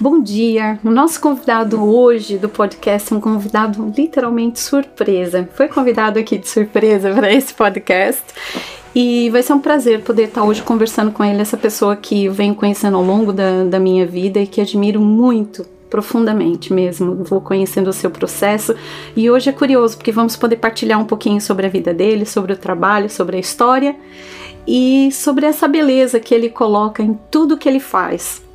Bom dia. O nosso convidado hoje do podcast é um convidado literalmente surpresa. Foi convidado aqui de surpresa para esse podcast. E vai ser um prazer poder estar hoje conversando com ele, essa pessoa que eu venho conhecendo ao longo da, da minha vida e que admiro muito profundamente mesmo. Vou conhecendo o seu processo e hoje é curioso porque vamos poder partilhar um pouquinho sobre a vida dele, sobre o trabalho, sobre a história e sobre essa beleza que ele coloca em tudo que ele faz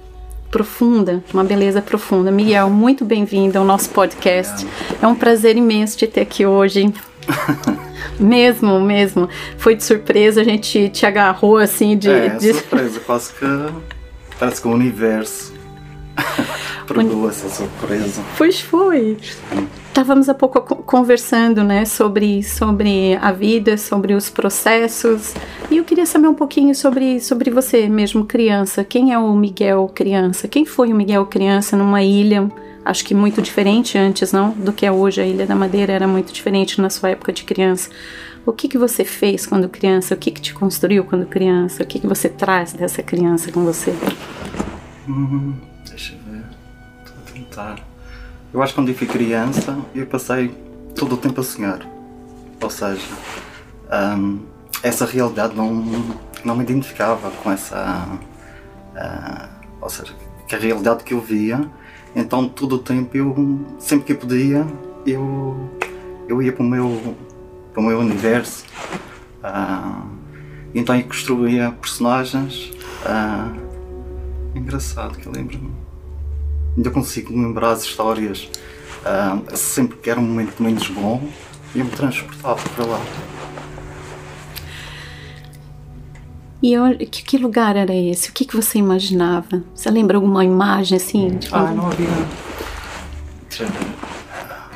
profunda, uma beleza profunda. Miguel, muito bem-vindo ao nosso podcast. É um prazer imenso te ter aqui hoje. mesmo, mesmo. Foi de surpresa, a gente te agarrou assim de. É, de... surpresa, quase que. Parece que o universo perdoa essa surpresa. Pois foi. Estávamos há pouco conversando, né, sobre, sobre a vida, sobre os processos, e eu queria saber um pouquinho sobre, sobre você mesmo, criança. Quem é o Miguel criança? Quem foi o Miguel criança numa ilha? Acho que muito diferente antes, não? Do que é hoje. A Ilha da Madeira era muito diferente na sua época de criança. O que, que você fez quando criança? O que, que te construiu quando criança? O que, que você traz dessa criança com você? Hum, ver. Eu acho que quando eu fui criança, eu passei todo o tempo a sonhar. Ou seja, um, essa realidade não, não me identificava com essa. Uh, ou seja, a realidade que eu via, então todo o tempo eu, sempre que eu podia, eu, eu ia para o meu, para o meu universo. Uh, então eu construía personagens. Uh, engraçado que eu lembro-me ainda consigo lembrar as histórias. Uh, sempre que era um momento menos bom, eu me transportava para lá. E eu, que, que, lugar era esse? O que, que você imaginava? Você lembra alguma imagem assim? Ah, não havia.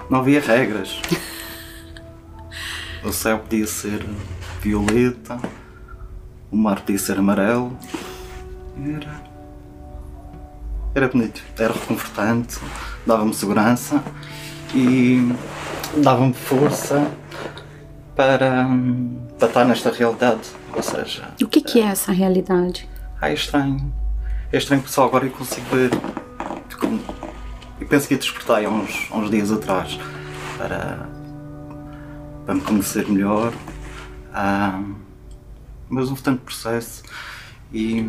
Não havia regras. o céu podia ser violeta, o mar podia ser amarelo. Era era bonito, era reconfortante, dava-me segurança e dava-me força para, para estar nesta realidade. Ou seja. O que, que é essa realidade? Ah, é estranho. É estranho porque só agora eu consigo ver. Eu penso que ia despertar há uns, uns dias atrás para, para me conhecer melhor. Ah, mas houve tanto processo e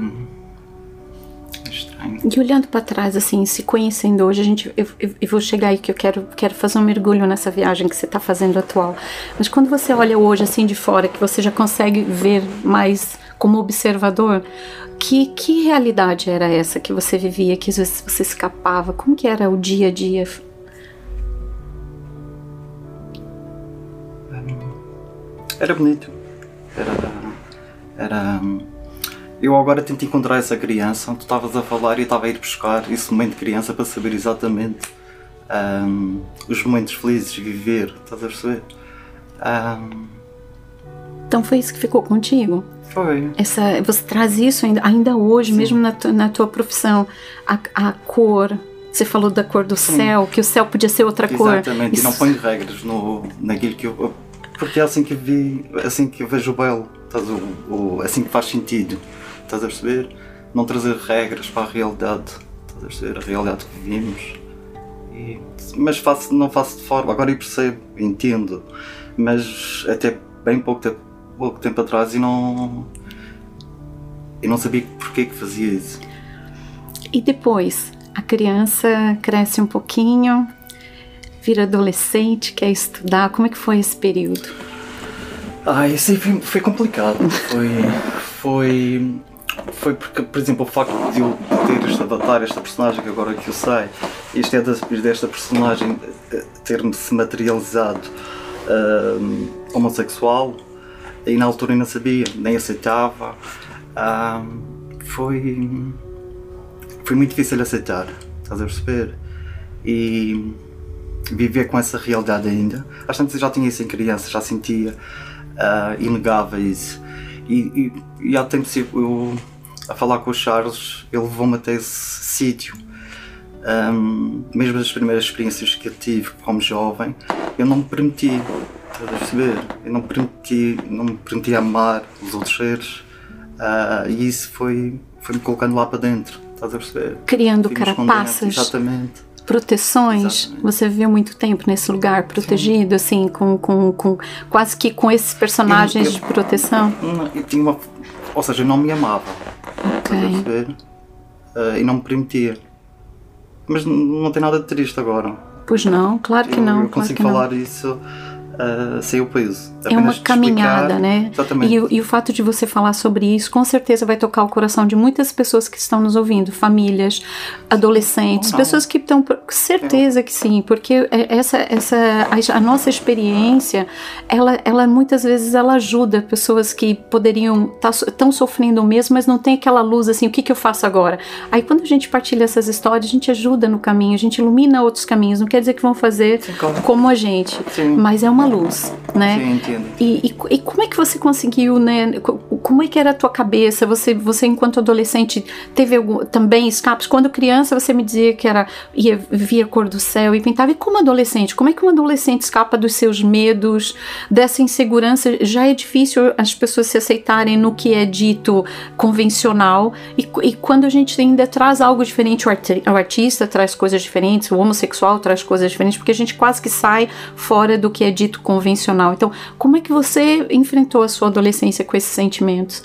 Estranho. E olhando para trás, assim, se conhecendo hoje, a gente, eu, eu, eu, vou chegar aí que eu quero, quero fazer um mergulho nessa viagem que você está fazendo atual. Mas quando você olha hoje, assim, de fora, que você já consegue ver mais como observador, que, que realidade era essa que você vivia, que às vezes você escapava? Como que era o dia a dia? Era bonito. Era. Era eu agora tento encontrar essa criança onde tu estavas a falar e eu estava a ir buscar esse momento de criança para saber exatamente um, os momentos felizes de viver, estás a perceber? Um, então foi isso que ficou contigo? Foi. Essa, você traz isso ainda, ainda hoje, Sim. mesmo na, na tua profissão, a, a cor, você falou da cor do Sim. céu, que o céu podia ser outra Exatamente. cor. Exatamente, e não põe regras no, naquilo que eu. Porque é assim que vi, assim que eu vejo o belo, o, o, assim que faz sentido estás a perceber? Não trazer regras para a realidade, estás a perceber? A realidade que vivemos. E, mas faço, não faço de forma, agora eu percebo, entendo, mas até bem pouco tempo, pouco tempo atrás e não. Eu não sabia porquê que fazia isso. E depois, a criança cresce um pouquinho, vira adolescente, quer estudar. Como é que foi esse período? Ah, isso aí foi, foi complicado. Foi, foi foi porque, por exemplo, o facto de eu ter este avatar, esta personagem que agora que eu sei, isto é desta personagem eh, ter-me se materializado uh, homossexual, e na altura eu sabia, nem aceitava. Uh, foi, foi muito difícil aceitar, estás a perceber? E viver com essa realidade ainda. Às eu já tinha isso em criança, já sentia uh, inegáveis. E, e, e há tempos eu a falar com o Charles, ele levou-me até esse sítio. Um, mesmo as primeiras experiências que eu tive como jovem, eu não me permiti, estás a perceber? Eu não me permiti, não me permiti amar os outros seres uh, e isso foi, foi me colocando lá para dentro, estás a perceber? Criando carapaças. Exatamente. Proteções. Exatamente. Você viveu muito tempo nesse lugar protegido, assim, com, com, com quase que com esses personagens Eu- eu- de proteção. Eu tinha uma. Ou seja, eu não me amava. Estás a Ok. perceber? Ah, e não me permitia. Mas não tem nada de triste agora. Pois não, claro que eu, não. eu claro consigo que não. falar isso ah, sem o peso. É uma caminhada, explicar- né? Exatamente. E, o- e o fato de você falar sobre isso, com certeza vai tocar o coração de muitas pessoas que estão nos ouvindo, famílias, adolescentes, pessoas que estão, certeza que sim, porque é- essa, essa, a, a nossa experiência, ela, ela muitas vezes ela ajuda pessoas que poderiam estão sofrendo mesmo, mas não tem aquela luz assim, o que que eu faço agora? Aí quando a gente partilha essas histórias, a gente ajuda no caminho, a gente ilumina outros caminhos, não quer dizer que vão fazer Sim, claro. como a gente, Sim. mas é uma luz, né? Sim, entendo. E, e- e como é que você conseguiu, né? co- Como é que era a tua cabeça? Você, você enquanto adolescente, teve algum, também escapes? Quando criança, você me dizia que era ia via a cor do céu e pintava. E como adolescente? Como é que um adolescente escapa dos seus medos, dessa insegurança? Já é difícil as pessoas se aceitarem no que é dito convencional. E, e quando a gente ainda traz algo diferente, o, arti- o artista traz coisas diferentes, o homossexual traz coisas diferentes, porque a gente quase que sai fora do que é dito convencional. Então, como é que você enfrentou a sua adolescência com esses sentimentos?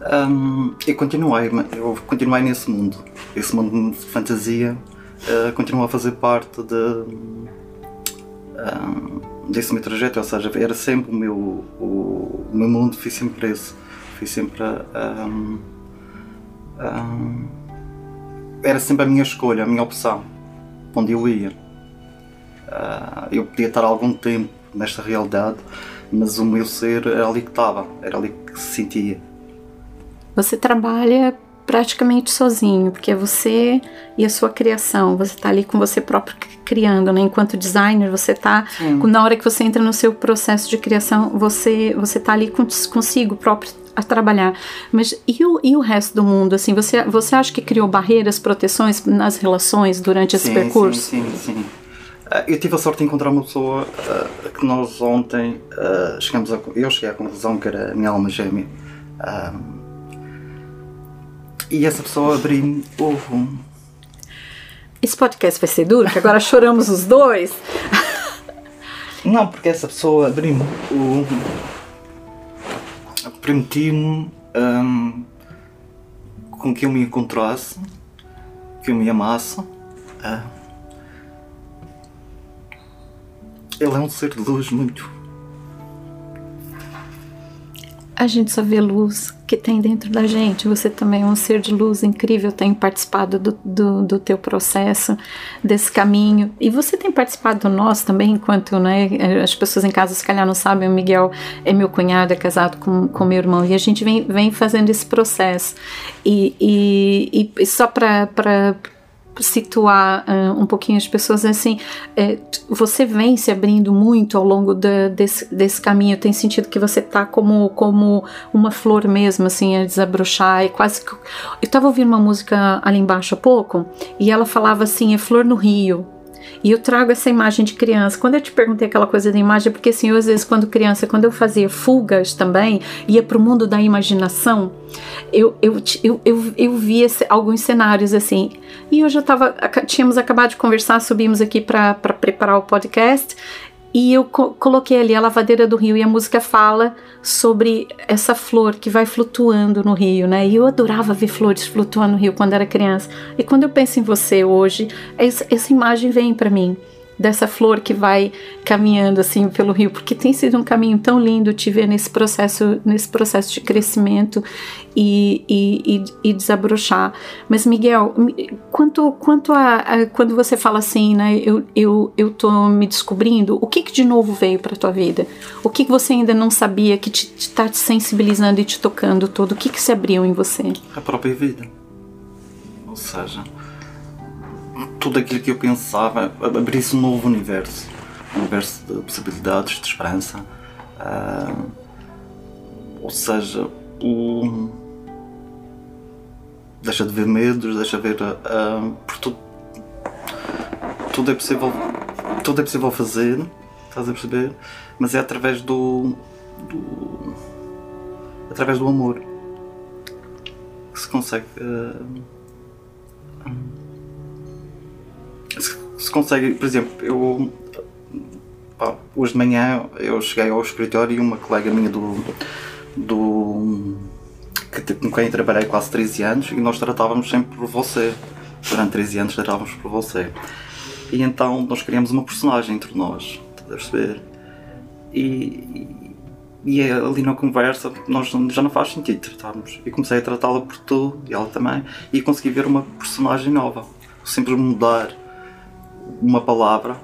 Hum, eu continuei, eu continuei nesse mundo. Esse mundo de fantasia uh, a fazer parte de, hum, desse meu trajeto, ou seja, era sempre o meu, o, o meu mundo, fui sempre esse. Fui sempre. hum, hum, era sempre a minha escolha, a minha opção, onde eu ia. Ah, eu podia estar algum tempo nesta realidade, mas o meu ser era ali que estava, era ali que se sentia. Você trabalha praticamente sozinho, porque é você e a sua criação. Você está ali com você próprio criando, né? Enquanto designer, você está na hora que você entra no seu processo de criação, você você tá ali consigo próprio a trabalhar. Mas e o, e o resto do mundo? Assim, você você acha que criou barreiras, proteções nas relações durante esse sim, percurso? Sim, sim, sim. Ah, Eu tive a sorte de encontrar uma pessoa ah, que nós ontem ah, chegamos a, eu cheguei à conclusão que era a minha alma gêmea. Ah, e essa pessoa abriu-me o, Esse podcast vai ser duro, que agora choramos os dois. Não, porque essa pessoa abriu-me o. permitiu-me hum, com que eu me encontrasse, que eu me amasse. Ah. Ele é um ser de luz muito. A gente só vê luz que tem dentro da gente. Você também é um ser de luz incrível. Tenho participado do, do, do teu processo, desse caminho. E você tem participado do nosso também, enquanto né, as pessoas em casa, se calhar, não sabem. O Miguel é meu cunhado, é casado com, com meu irmão. E a gente vem, vem fazendo esse processo. E, e, e só para situar uh, um pouquinho as pessoas assim é, você vem se abrindo muito ao longo da, desse, desse caminho. Tem sentido que você tá como como uma flor mesmo assim a desabrochar e quase que eu estava ouvindo uma música ali embaixo há pouco e ela falava assim é flor no rio e eu trago essa imagem de criança. Quando eu te perguntei aquela coisa da imagem, é porque assim, eu, às vezes, quando criança, quando eu fazia fugas também, ia para o mundo da imaginação, eu, eu, eu, eu, eu via alguns cenários assim. E eu já estava. Tínhamos acabado de conversar, subimos aqui para preparar o podcast. E eu co coloquei ali a lavadeira do rio e a música fala sobre essa flor que vai flutuando no rio, né? E eu adorava ver flores flutuando no rio quando era criança. E quando eu penso em você hoje, essa, essa imagem vem para mim dessa flor que vai caminhando assim pelo rio, porque tem sido um caminho tão lindo te ver nesse processo, nesse processo de crescimento e, e, e, e desabrochar. Mas Miguel, quanto, quanto a, a, quando você fala assim, né, eu, eu, eu tô me descobrindo, o que que de novo veio para tua vida? O que que você ainda não sabia que te, te tá te sensibilizando e te tocando todo? O que que se abriu em você? A própria vida. Ou seja, tudo aquilo que eu pensava abrisse um novo universo. Um universo de possibilidades, de esperança. Uh, ou seja o deixa de ver medos deixa de ver uh, por tudo tudo é possível tudo é possível fazer estás a perceber? Mas é através do, do através do amor que se consegue uh, consegue, por exemplo, eu pá, hoje de manhã eu cheguei ao escritório e uma colega minha do, do que, com quem trabalhei quase 13 anos e nós tratávamos sempre por você. Durante 13 anos tratávamos por você. E então nós criamos uma personagem entre nós, estás a perceber? E, e é ali na conversa nós já não faz sentido tratarmos. E comecei a tratá-la por tu e ela também e consegui ver uma personagem nova. Sempre mudar uma palavra,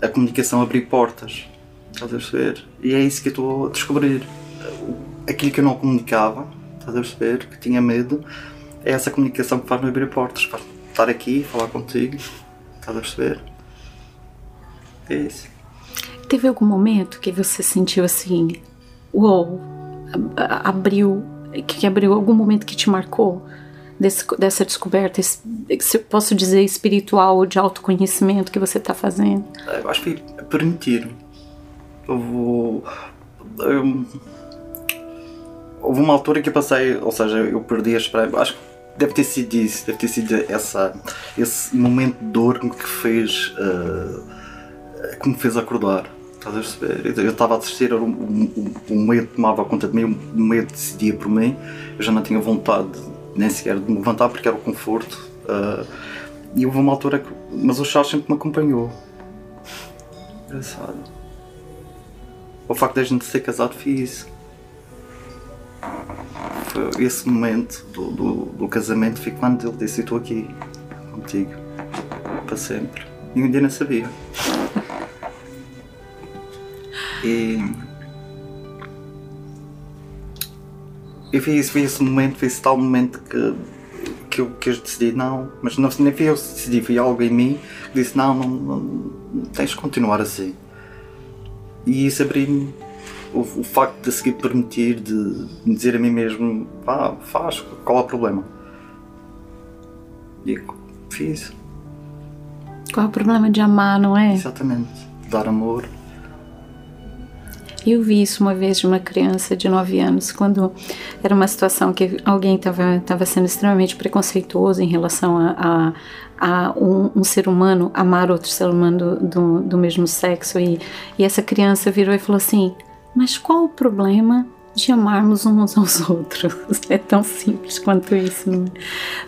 a comunicação abrir portas. Estás a perceber? E é isso que eu estou a descobrir. Aquilo que eu não comunicava, estás a perceber? Que tinha medo, é essa comunicação que faz-me abrir portas. Faz estar aqui, falar contigo, estás a perceber? É isso. Teve algum momento que você sentiu assim, uou, abriu, que abriu algum momento que te marcou desse, dessa descoberta, se posso dizer espiritual ou de autoconhecimento que você está fazendo? Eu acho que é permitir. Eu vou. Eu, houve uma altura que eu passei, ou seja, eu perdi a esperança. Acho que deve ter sido isso, deve ter sido essa, esse momento de dor que fez. Uh, que me fez acordar. Eu estava a assistir, o, o, o medo tomava conta de mim, o medo decidia por mim, eu já não tinha vontade nem sequer de me levantar porque era o conforto. Uh, e houve uma altura que. Mas o Charles sempre me acompanhou. Engraçado. O facto de a gente ser casado fiz isso. Foi esse momento do, do, do casamento foi quando ele disse: Estou aqui contigo para sempre. E um dia não sabia. E. E foi, isso, foi esse momento, foi esse tal momento que, que, eu, que eu decidi não, mas não, nem fui eu que decidi, foi algo em mim que disse não, não, não, tens de continuar assim. E isso abriu-me o, o, facto de seguir permitir, de, de dizer a mim mesmo, pá, faz, qual é o problema? E fiz. Qual é o problema de amar, não é? Exatamente. Dar amor eu vi isso uma vez de uma criança de 9 anos, quando era uma situação que alguém estava sendo extremamente preconceituoso em relação a, a, a um, um, ser humano amar outro ser humano do, do, do mesmo sexo. E, e essa criança virou e falou assim: Mas qual o problema de amarmos uns aos outros. É tão simples quanto isso. Não é?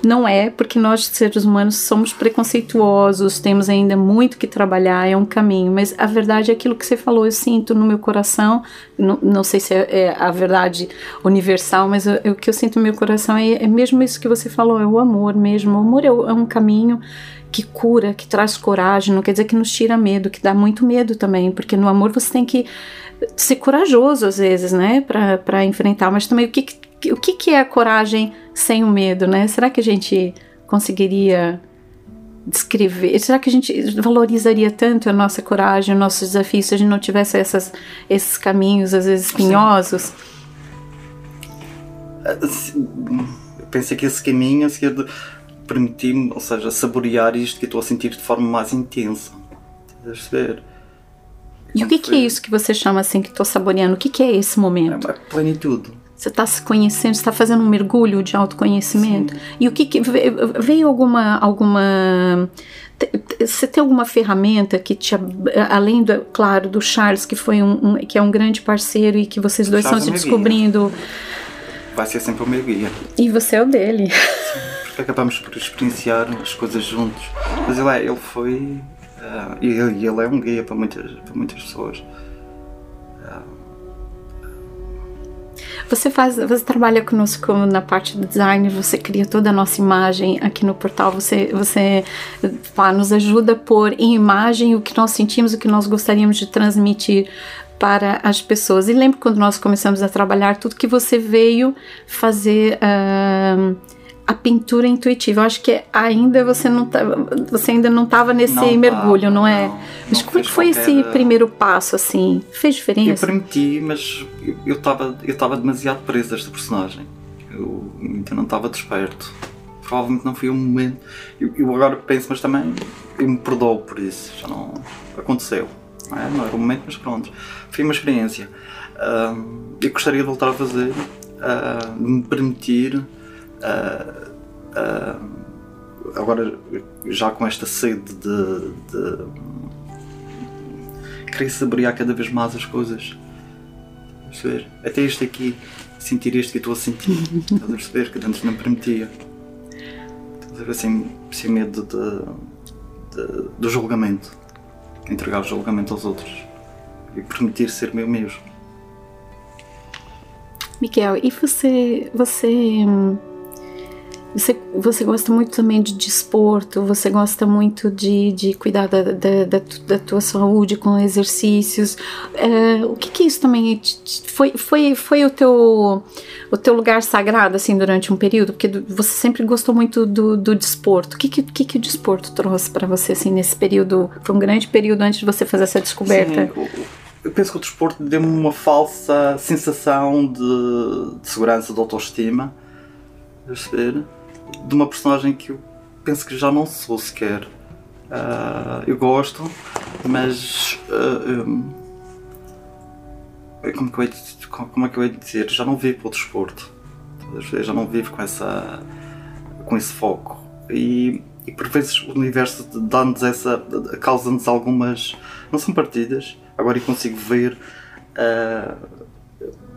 não é, porque nós, seres humanos, somos preconceituosos, temos ainda muito que trabalhar, é um caminho, mas a verdade é aquilo que você falou, eu sinto no meu coração, não, não sei se é, é, a verdade universal, mas o que eu sinto no meu coração é, é, mesmo isso que você falou, é o amor mesmo. O amor é, é um caminho que cura, que traz coragem, não quer dizer que nos tira medo, que dá muito medo também, porque no amor você tem que ser corajoso às vezes, né, para enfrentar, mas também o que, o que, que é a coragem sem o medo, né? Será que a gente conseguiria descrever? Será que a gente valorizaria tanto a nossa coragem, os nossos desafios, se a gente não tivesse essas, esses caminhos, às vezes espinhosos? Eu pensei que esse caminho a seguir permitir-me, ou seja, saborear isto que estou a sentir de forma mais intensa. Estás a perceber? E o que, que, é isso que você chama assim, que estou saboreando? O que, que, é esse momento? É plenitude. Você está se conhecendo, está fazendo um mergulho de autoconhecimento. Sim. E o que, que veio alguma alguma você tem alguma ferramenta que te além do claro do Charles que foi um, um que é um grande parceiro e que vocês dois estão se descobrindo vai ser sempre o meu guia e você é o dele Sim, porque acabamos por experienciar as coisas juntos mas ele é, ele foi Uh, e ele, ele, é um guia para muitas, para muitas pessoas. Você faz, você trabalha conosco na parte do design, você cria toda a nossa imagem aqui no portal, você, você pá, nos ajuda a pôr em imagem o que nós sentimos, o que nós gostaríamos de transmitir para as pessoas. E lembro quando nós começamos a trabalhar, tudo que você veio fazer. Uh, a pintura intuitiva. Eu acho que ainda você não tá, você ainda não estava nesse não mergulho, tava, não é? Não, mas como é que foi esse primeiro passo assim? Fez diferença? Eu permiti, mas eu estava eu estava demasiado preso a esta personagem. Eu ainda não estava desperto. Provavelmente não foi um momento. Eu, eu, agora penso, mas também eu me perdoo por isso. Já não aconteceu. Não, é? não era o momento, mas pronto. Foi uma experiência. Uh, eu gostaria de voltar a fazer, uh, de me permitir uh, agora já com esta sede de, de querer saborear cada vez mais as coisas. Perceber? Até este aqui, sentir este que estou a sentir. Estás a perceber? Que antes não permitia. Estás a? Sem, sem medo de, de, do julgamento. Entregar o julgamento aos outros. E permitir ser meu mesmo. Miguel, e você, você hum, você, você gosta muito também de desporto, você gosta muito de, de cuidar da, da, da, da tua saúde com exercícios. É, o que que isso também foi, foi, foi o, teu, o teu lugar sagrado assim durante um período? Porque você sempre gostou muito do, do desporto. O que que, que, que o desporto trouxe para você assim nesse período? Foi um grande período antes de você fazer essa descoberta. Sim, eu penso que o desporto deu-me uma falsa sensação de, de segurança, de autoestima. Perceber? De uma personagem que eu penso que já não sou sequer. Uh, eu gosto, mas. Uh, um, como, que eu, como é que eu ia dizer? Já não vivo para o desporto. Já não vivo com, essa, com esse foco. E, e por vezes o universo dá-nos essa. causa-nos algumas. não são partidas, agora eu consigo ver. Uh,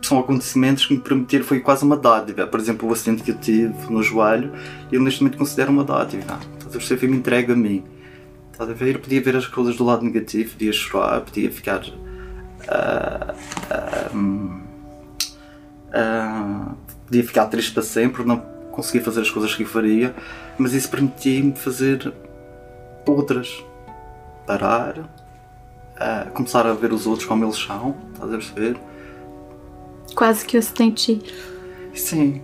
são acontecimentos que me permitiram, foi quase uma dádiva. Por exemplo, o acidente que eu tive no joelho, eu neste momento considero uma dádiva. Estás a ver? Foi-me entregue a mim. Estás a ver? Eu podia ver as coisas do lado negativo, podia chorar, podia ficar. Uh, uh, uh, podia ficar triste para sempre, não conseguia fazer as coisas que eu faria, mas isso permitia-me fazer outras. Parar, começar a ver os outros como eles são, estás a perceber? Quase que o acidente. Sim.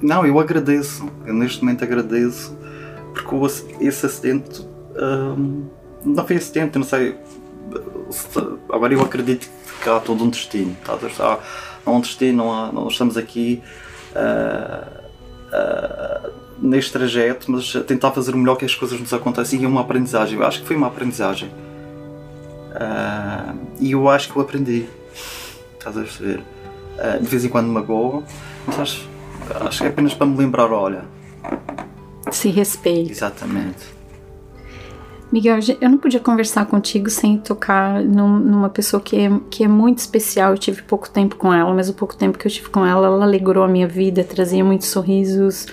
Não, eu agradeço. Eu neste momento agradeço porque esse acidente hum, não foi acidente, não sei. Agora eu acredito que há todo um destino. Tá? Há, há um destino, não há, nós estamos aqui uh, uh, neste trajeto, mas a tentar fazer o melhor que as coisas nos acontecem e é uma aprendizagem. Eu acho que foi uma aprendizagem. Uh, e eu acho que eu aprendi estás a perceber? Uh, de vez em quando me magoa, mas acho, acho que é apenas para me lembrar, olha. Se respeita. Exatamente. Miguel, eu não podia conversar contigo sem tocar num, numa pessoa que é, que é muito especial. Eu tive pouco tempo com ela, mas o pouco tempo que eu tive com ela, ela alegrou a minha vida, trazia muitos sorrisos.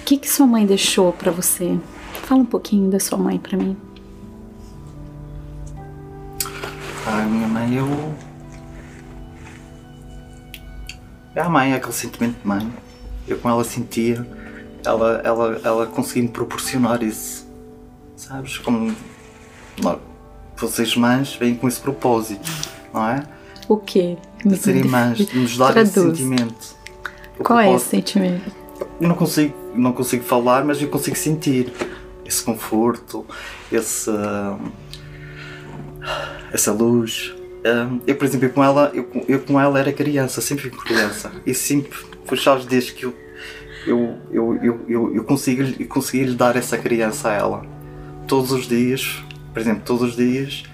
O que, que sua mãe deixou para você? Fala um pouquinho da sua mãe para mim. Ai, minha mãe, eu É a mãe, é aquele sentimento de mãe. Eu com ela sentia, ela, ela, ela conseguia me proporcionar isso. Sabes? Como não, vocês mães vêm com esse propósito, não é? O quê? De serem mães, de nos dar Traduz. esse sentimento. O Qual propósito. é esse sentimento? Eu não consigo, não consigo falar, mas eu consigo sentir esse conforto, esse, essa luz, eu, por exemplo, eu com ela, eu, eu com ela era criança, sempre fui criança. E sempre foi chaves desde que eu, eu, eu, eu, eu, eu consegui, eu consegui lhe dar essa criança a ela. Todos os dias, por exemplo, todos os dias,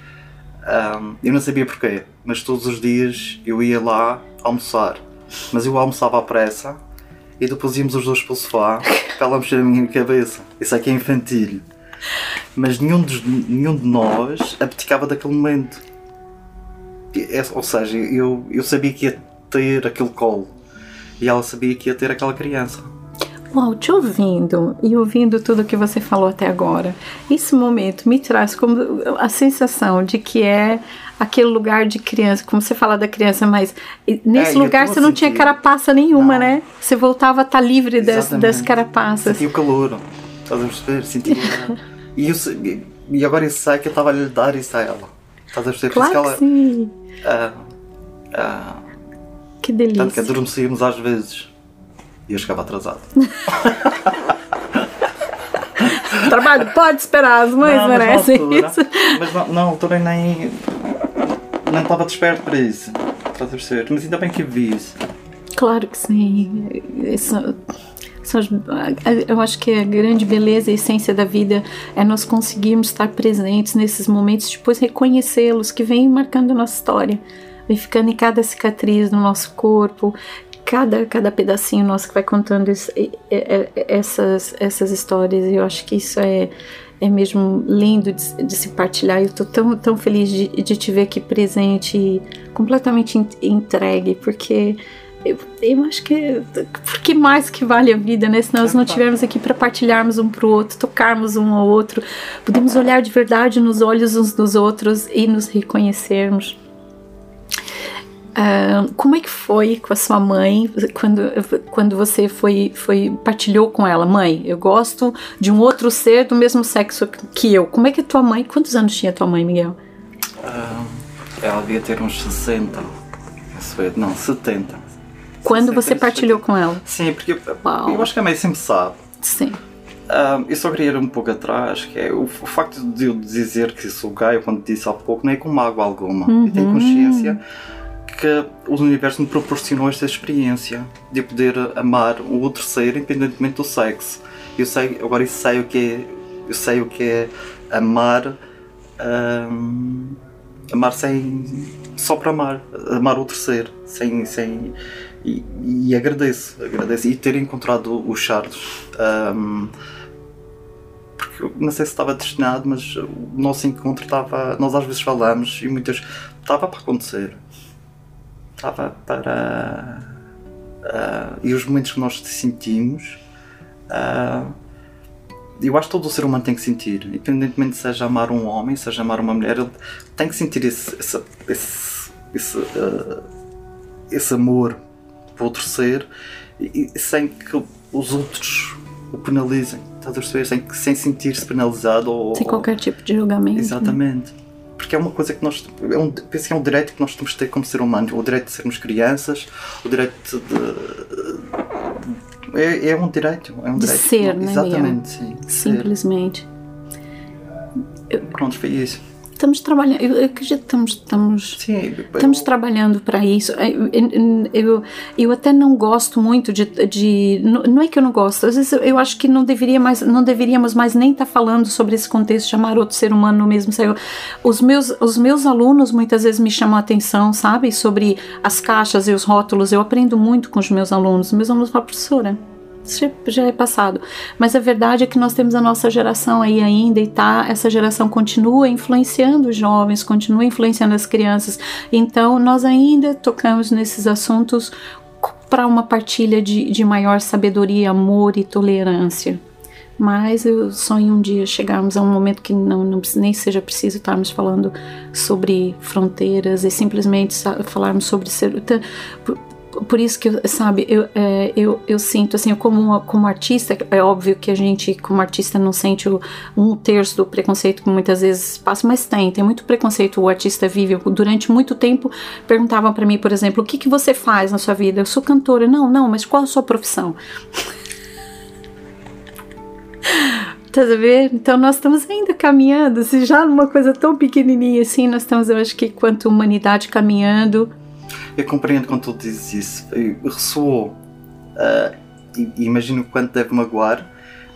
um, eu não sabia porquê, mas todos os dias eu ia lá almoçar. Mas eu almoçava à pressa e depois íamos os dois para o sofá para ela mexer a minha cabeça. Isso aqui é infantil. Mas nenhum de, nenhum de nós abdicava daquele momento. É, ou seja, eu, eu sabia que ia ter aquele colo e ela sabia que ia ter aquela criança. Uau, te ouvindo e ouvindo tudo que você falou até agora, esse momento me traz como a sensação de que é aquele lugar de criança, como você fala da criança, mas nesse é, lugar você não tinha carapaça nenhuma, não. né? Você voltava a estar livre das, das carapaças. Sentia o calor, estás a perceber? Sentia. e, eu, e agora eu sei que eu estava a lhe dar isso a ela. Estás a perceber? Claro que, ela, sim. Uh, uh, que delícia. Tanto que adormecíamos às vezes e eu chegava atrasado. Trabalho pode esperar, as mães não, merecem altura, isso. Mas na, na altura nem. não estava desperto para isso. Estás a perceber? Mas ainda bem que vi isso. Claro que sim. Isso eu acho que a grande beleza e essência da vida é nós conseguirmos estar presentes nesses momentos, depois reconhecê-los, que vêm marcando nossa história, vem ficando em cada cicatriz no nosso corpo, cada, cada pedacinho nosso que vai contando essas, essas histórias. Eu acho que isso é, é mesmo lindo de, de se partilhar. Eu estou tão, tão feliz de, de te ver aqui presente e completamente entregue, porque eu, eu, acho que porque mais que vale a vida, né? Se nós não estivermos aqui para partilharmos um para o outro, tocarmos um ao outro, podemos olhar de verdade nos olhos uns dos outros e nos reconhecermos. Uh, como é que foi com a sua mãe quando, quando você foi, foi partilhou com ela? Mãe, eu gosto de um outro ser do mesmo sexo que eu. Como é que a tua mãe. Quantos anos tinha a tua mãe, Miguel? Uh, ela devia ter uns 60. Não, 70. Quando 60, você partilhou 70. com ela? Sim, porque Uau. eu acho que a mãe sempre sabe. Sim. Uh, eu só queria ir um pouco atrás, que é o, o, facto de eu dizer que sou gay, quando disse há pouco, não é com mágoa alguma. Uhum. Eu tenho uhum. consciência que o universo me proporcionou esta experiência de poder amar o outro ser independentemente do sexo. Eu sei, agora eu sei o que é, eu sei o que é amar, um, amar sem só para amar, amar outro ser, sem, sem e, e agradeço, agradeço e ter encontrado o Charles. Um, porque eu não sei se estava destinado, mas o nosso encontro estava. Nós às vezes falamos e muitas. estava para acontecer estava para. Uh, e os momentos que nós sentimos. Uh, eu acho que todo o ser humano tem que sentir, independentemente seja amar um homem, seja amar uma mulher, ele tem que sentir esse, esse, esse, esse, uh, esse amor outro ser e, sem que os outros o penalizem, estás a perceber? Sem, sem sentir-se penalizado ou. Sem qualquer tipo de julgamento. Exatamente. Né? porque é uma coisa que nós. É um, penso que é um direito que nós temos de ter como ser humano o direito de sermos crianças, o direito de. É, é um direito. É um de direito, ser, não, né? Exatamente, sim. Simplesmente. Pronto, foi isso estamos trabalhando, eu acredito que estamos, estamos, Sim, estamos eu... trabalhando para isso. Eu, eu, eu, até não gosto muito de, de não, não é que eu não gosto, às vezes eu acho que não deveria mais, não deveríamos mais nem estar tá falando sobre esse contexto, chamar outro ser humano no mesmo. Os meus, os meus alunos muitas vezes me chamam a atenção, sabe, sobre as caixas e os rótulos. Eu aprendo muito com os meus alunos. Meus alunos falam, professora, já é passado. Mas a verdade é que nós temos a nossa geração aí ainda e tá, essa geração continua influenciando os jovens, continua influenciando as crianças. Então nós ainda tocamos nesses assuntos para uma partilha de, de maior sabedoria, amor e tolerância. Mas eu sonho um dia chegarmos a um momento que não, não nem seja preciso estarmos falando sobre fronteiras e simplesmente falarmos sobre ser por isso que, sabe, eu, é, eu, eu sinto, assim, como, como artista, é óbvio que a gente, como artista, não sente o, um terço do preconceito que muitas vezes passa, mas tem, tem muito preconceito, o artista vive. Durante muito tempo, perguntavam para mim, por exemplo, o que, que você faz na sua vida? Eu sou cantora. Não, não, mas qual a sua profissão? Tá ver? Então nós estamos ainda caminhando, se já numa coisa tão pequenininha assim, nós estamos, eu acho que quanto humanidade caminhando eu compreendo quando tu dizes isso. Ressoou. Uh, imagino quanto deve magoar.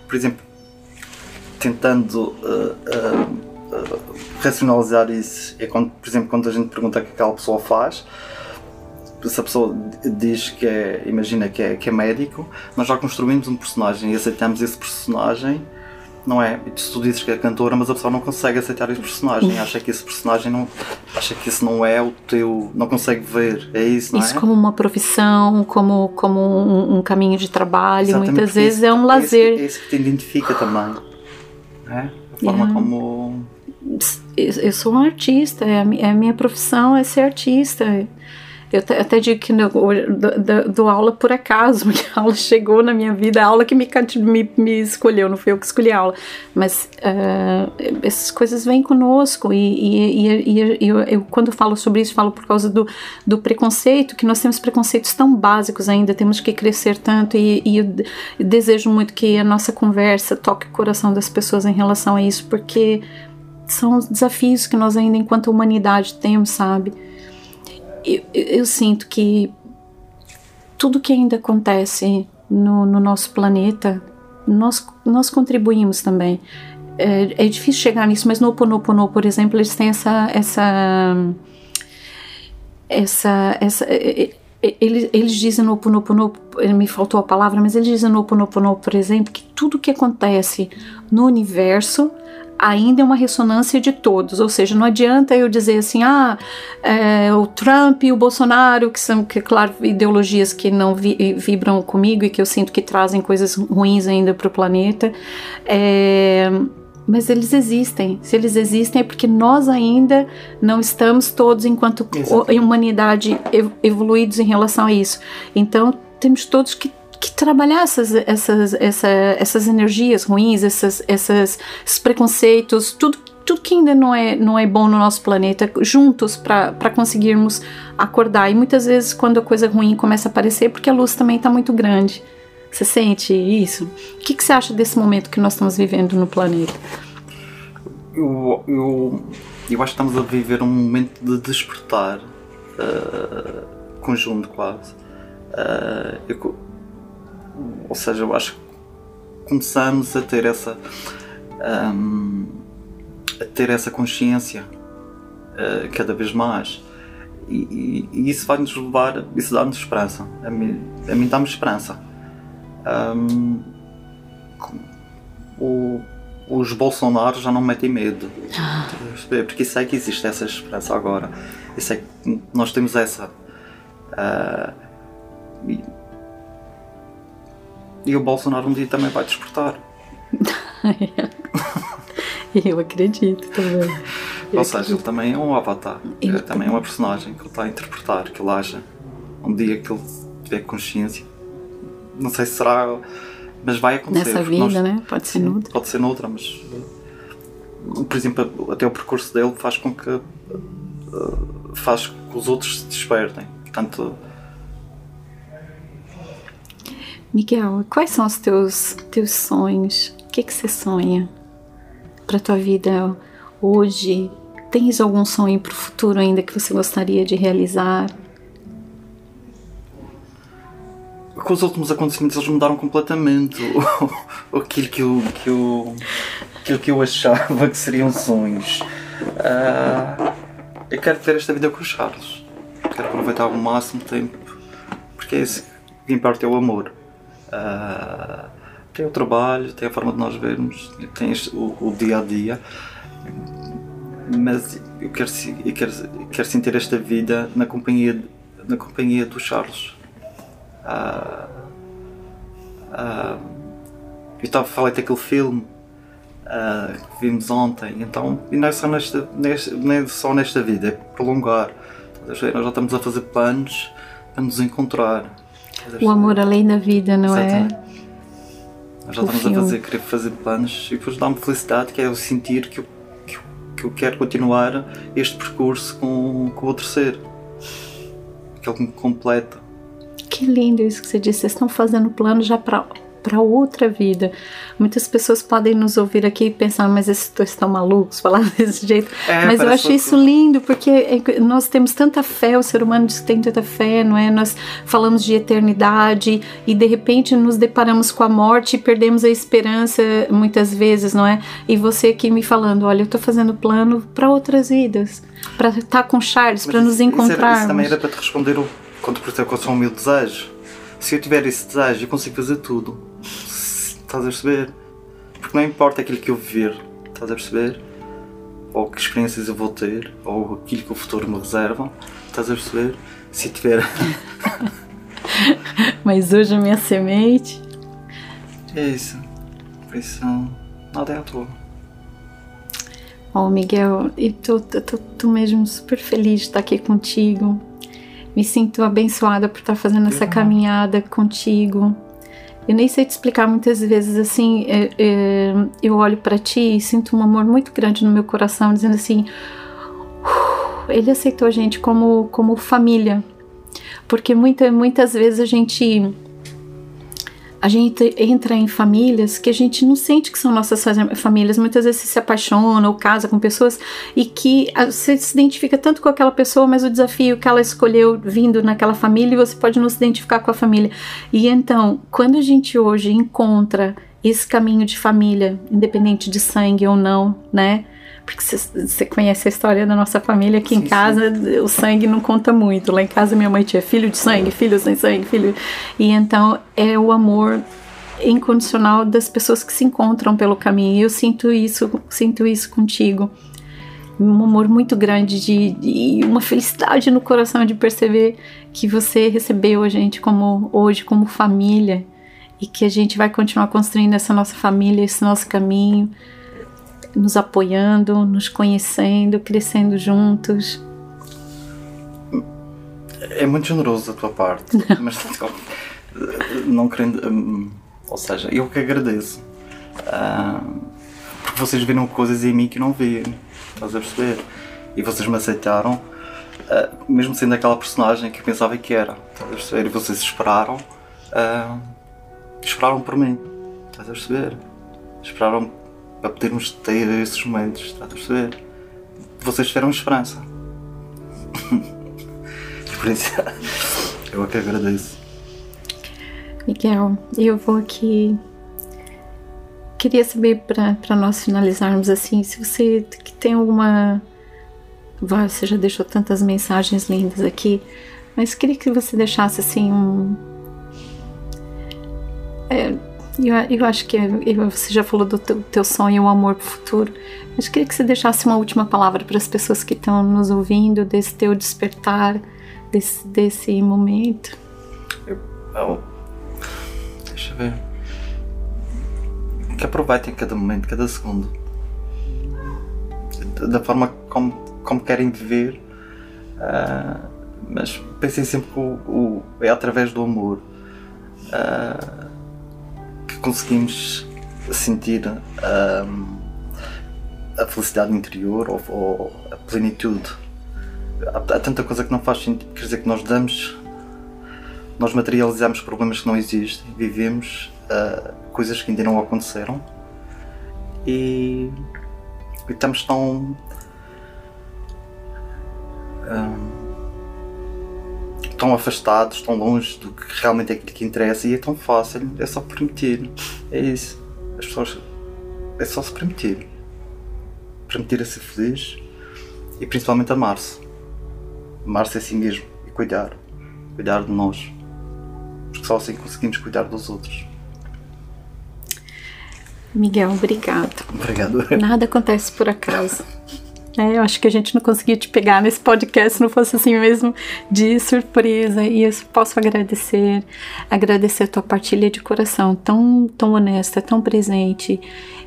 Por exemplo, tentando uh, uh, racionalizar isso, é quando, por exemplo, quando a gente pergunta o que aquela pessoa faz, se a pessoa diz que é, imagina que é, que é médico, nós já construímos um personagem e aceitamos esse personagem não é? Tu dizes que é cantora, mas a pessoa não consegue aceitar esse personagem, acha que esse personagem não. acha que isso não é o teu. não consegue ver, é isso, não isso é? Isso como uma profissão, como, como um, um caminho de trabalho, Exatamente, muitas vezes é um lazer. É isso, é isso que te identifica também, é? A forma yeah. como. Eu sou um artista, é a é minha profissão é ser artista. Eu até digo que no, do, dou aula por acaso, a aula chegou na minha vida, a aula que me, me, me escolheu, não foi eu que escolhi a aula. Mas uh, essas coisas vêm conosco e, e, e, e eu, eu, quando falo sobre isso, falo por causa do, do preconceito, que nós temos preconceitos tão básicos ainda, temos que crescer tanto e, e eu desejo muito que a nossa conversa toque o coração das pessoas em relação a isso, porque são os desafios que nós ainda enquanto humanidade temos, sabe? Eu, eu sinto que tudo que ainda acontece no, no, nosso planeta, nós, nós contribuímos também. É, é, difícil chegar nisso, mas no Oponopono, por exemplo, eles têm essa essa essa essa eles, eles dizem no Oponopono, me faltou a palavra, mas eles dizem no Oponopono, por exemplo, que tudo que acontece no universo ainda é uma ressonância de todos, ou seja, não adianta eu dizer assim, ah, é, o Trump e o Bolsonaro, que são, que claro, ideologias que não vi, vibram comigo e que eu sinto que trazem coisas ruins ainda para o planeta, é, mas eles existem. Se eles existem é porque nós ainda não estamos todos, enquanto Exatamente. humanidade, evoluídos em relação a isso. Então, temos todos que, que trabalhar essas, essas, essa, essas energias ruins, essas, essas, esses preconceitos, tudo, tudo que ainda não é, não é bom no nosso planeta, juntos para conseguirmos acordar. E muitas vezes, quando a coisa ruim começa a aparecer, porque a luz também está muito grande. Você sente isso? O que, que você acha desse momento que nós estamos vivendo no planeta? Eu, eu, eu acho que estamos a viver um momento de despertar uh, conjunto quase. Uh, eu, ou seja, eu acho que começamos a ter essa um, a ter essa consciência uh, cada vez mais e, e, e, isso vai nos levar, isso dá-nos esperança a mim, a mim dá-me esperança um, o, os Bolsonaros já não metem medo. Ah. Porque sei que existe essa esperança agora. E sei que nós temos essa. Uh, e, o Bolsonaro um dia também vai despertar. Eu acredito também. Ou seja, ele também é um avatar. Ele também é uma personagem que ele está a interpretar, que ele haja. Um dia que ele tiver consciência não sei se será, mas vai acontecer. Nessa vida, nós, né? Pode ser noutra. Pode ser noutra, mas por exemplo, até o percurso dele faz com que faz com que os outros se despertem. Portanto, Miguel, quais são os teus teus sonhos? O que que você sonha para tua vida hoje? Tens algum sonho para o futuro ainda que você gostaria de realizar? com os últimos acontecimentos eles mudaram completamente o, aquilo que eu, que eu, aquilo que eu achava que seriam sonhos. Uh, eu quero ter esta vida com os Charles. Quero aproveitar o máximo tempo. Porque é isso que importa é o amor. Uh, tem o trabalho, tem a forma de nós vermos, tem o, o, dia a dia. Mas eu quero, eu quero, quero sentir esta vida na companhia, na companhia dos Charles Uh, uh, eu estava falei daquele filme que vimos ontem, então e não é só nesta, nesta, nem é só nesta vida, é prolongar. Nós já estamos a fazer planos para nos encontrar. O amor além da vida, não é? Exatamente. é? Nós já o estamos filme. a fazer, querer fazer planos e depois dá-me felicidade, que é eu sentir que eu, que, que eu quero continuar este percurso com, com o outro ser. Que ele me completa. Que lindo isso que você disse. Vocês estão fazendo plano já para para outra vida. Muitas pessoas podem nos ouvir aqui e pensar, mas esses dois estão malucos, falar desse jeito. É, mas eu acho isso lindo, porque é nós temos tanta fé, o ser humano tem tanta fé, não é? Nós falamos de eternidade e de repente nos deparamos com a morte e perdemos a esperança muitas vezes, não é? E você aqui me falando, olha, eu estou fazendo plano para outras vidas, para estar com Charles, para nos encontrar. Isso, isso também era para te responder o quando por qual é o meu desejo. Se eu tiver esse desejo, eu consigo fazer tudo. Estás a perceber? Porque não importa aquilo que eu viver, estás a perceber? Ou que experiências eu vou ter, ou aquilo que o futuro me reserva, estás a perceber? Se tiver. Mas hoje a minha semente. É isso. Por isso, nada é à toa. Oh, Miguel, e tô, tô, tô mesmo super feliz de estar aqui contigo. Me sinto abençoada por estar fazendo essa caminhada contigo. Eu nem sei te explicar muitas vezes assim. É, é, eu olho para ti e sinto um amor muito grande no meu coração, dizendo assim: ele aceitou a gente como, como família. Porque muita, muitas vezes a gente a gente entra em famílias que a gente não sente que são nossas famílias, muitas vezes se apaixona ou casa com pessoas e que você se identifica tanto com aquela pessoa, mas o desafio que ela escolheu vindo naquela família, você pode não se identificar com a família. E então, quando a gente hoje encontra esse caminho de família, independente de sangue ou não, né? Porque você conhece a história da nossa família aqui Sim, em casa, o sangue não conta muito. Lá em casa minha mãe tinha filho de sangue, filho sem sangue, filho. E então é o amor incondicional das pessoas que se encontram pelo caminho. E eu sinto isso, sinto isso contigo. Um amor muito grande de, e uma felicidade no coração de perceber que você recebeu a gente como hoje como família e que a gente vai continuar construindo essa nossa família, esse nosso caminho, nos apoiando, nos conhecendo, crescendo juntos. É muito generoso da tua parte, mas não querendo. Hum, ou seja, eu que agradeço. Uh, porque vocês viram coisas em mim que não viam. Estás a perceber? E vocês me aceitaram, uh, mesmo sendo aquela personagem que eu pensava que era. Estás a perceber? E vocês esperaram. Uh, esperaram por mim. Estás a perceber? Esperaram para podermos ter esses momentos. Estás a perceber? Vocês tiveram esperança. por isso, eu é que agradeço. Miguel, eu vou aqui. Queria saber, para nós finalizarmos assim, se você tem alguma. Você já deixou tantas mensagens lindas aqui, mas queria que você deixasse assim um. É, eu, eu, acho que você já falou do teu, teu sonho, o amor pro futuro. Mas queria que você deixasse uma última palavra para as pessoas que estão nos ouvindo, desse teu despertar, desse, desse momento. Eu, eu Deixa eu ver. Que aproveitem cada momento, cada segundo. Da forma como, como querem viver. Uh, mas pensem sempre que o, o, é através do amor uh, conseguimos sentir uh, a felicidade interior ou, ou a plenitude. Há, há, tanta coisa que não faz sentido, quer dizer que nós damos nós materializamos problemas que não existem, vivemos uh, coisas que ainda não aconteceram e, e estamos tão. Tão afastados, tão longe do que realmente é aquilo que interessa e é tão fácil, é só permitir. É isso. As pessoas. É só se permitir. Permitir a ser feliz e principalmente amar-se. Amar-se a si mesmo e cuidar. Cuidar de nós porque só assim conseguimos cuidar dos outros. Miguel, obrigado. Obrigado. Nada acontece por acaso. É, eu acho que a gente não conseguia te pegar nesse podcast se não fosse assim mesmo de surpresa. E eu posso agradecer, agradecer a tua partilha de coração tão, tão honesta, tão presente.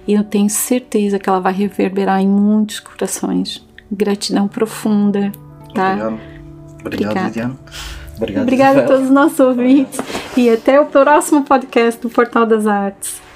E eu tenho certeza que ela vai reverberar em muitos corações. Gratidão profunda, tá? Obrigado. Obrigado, Lidiane. Obrigado, Obrigada a todos os nossos ouvintes e até o próximo podcast do Portal das Artes.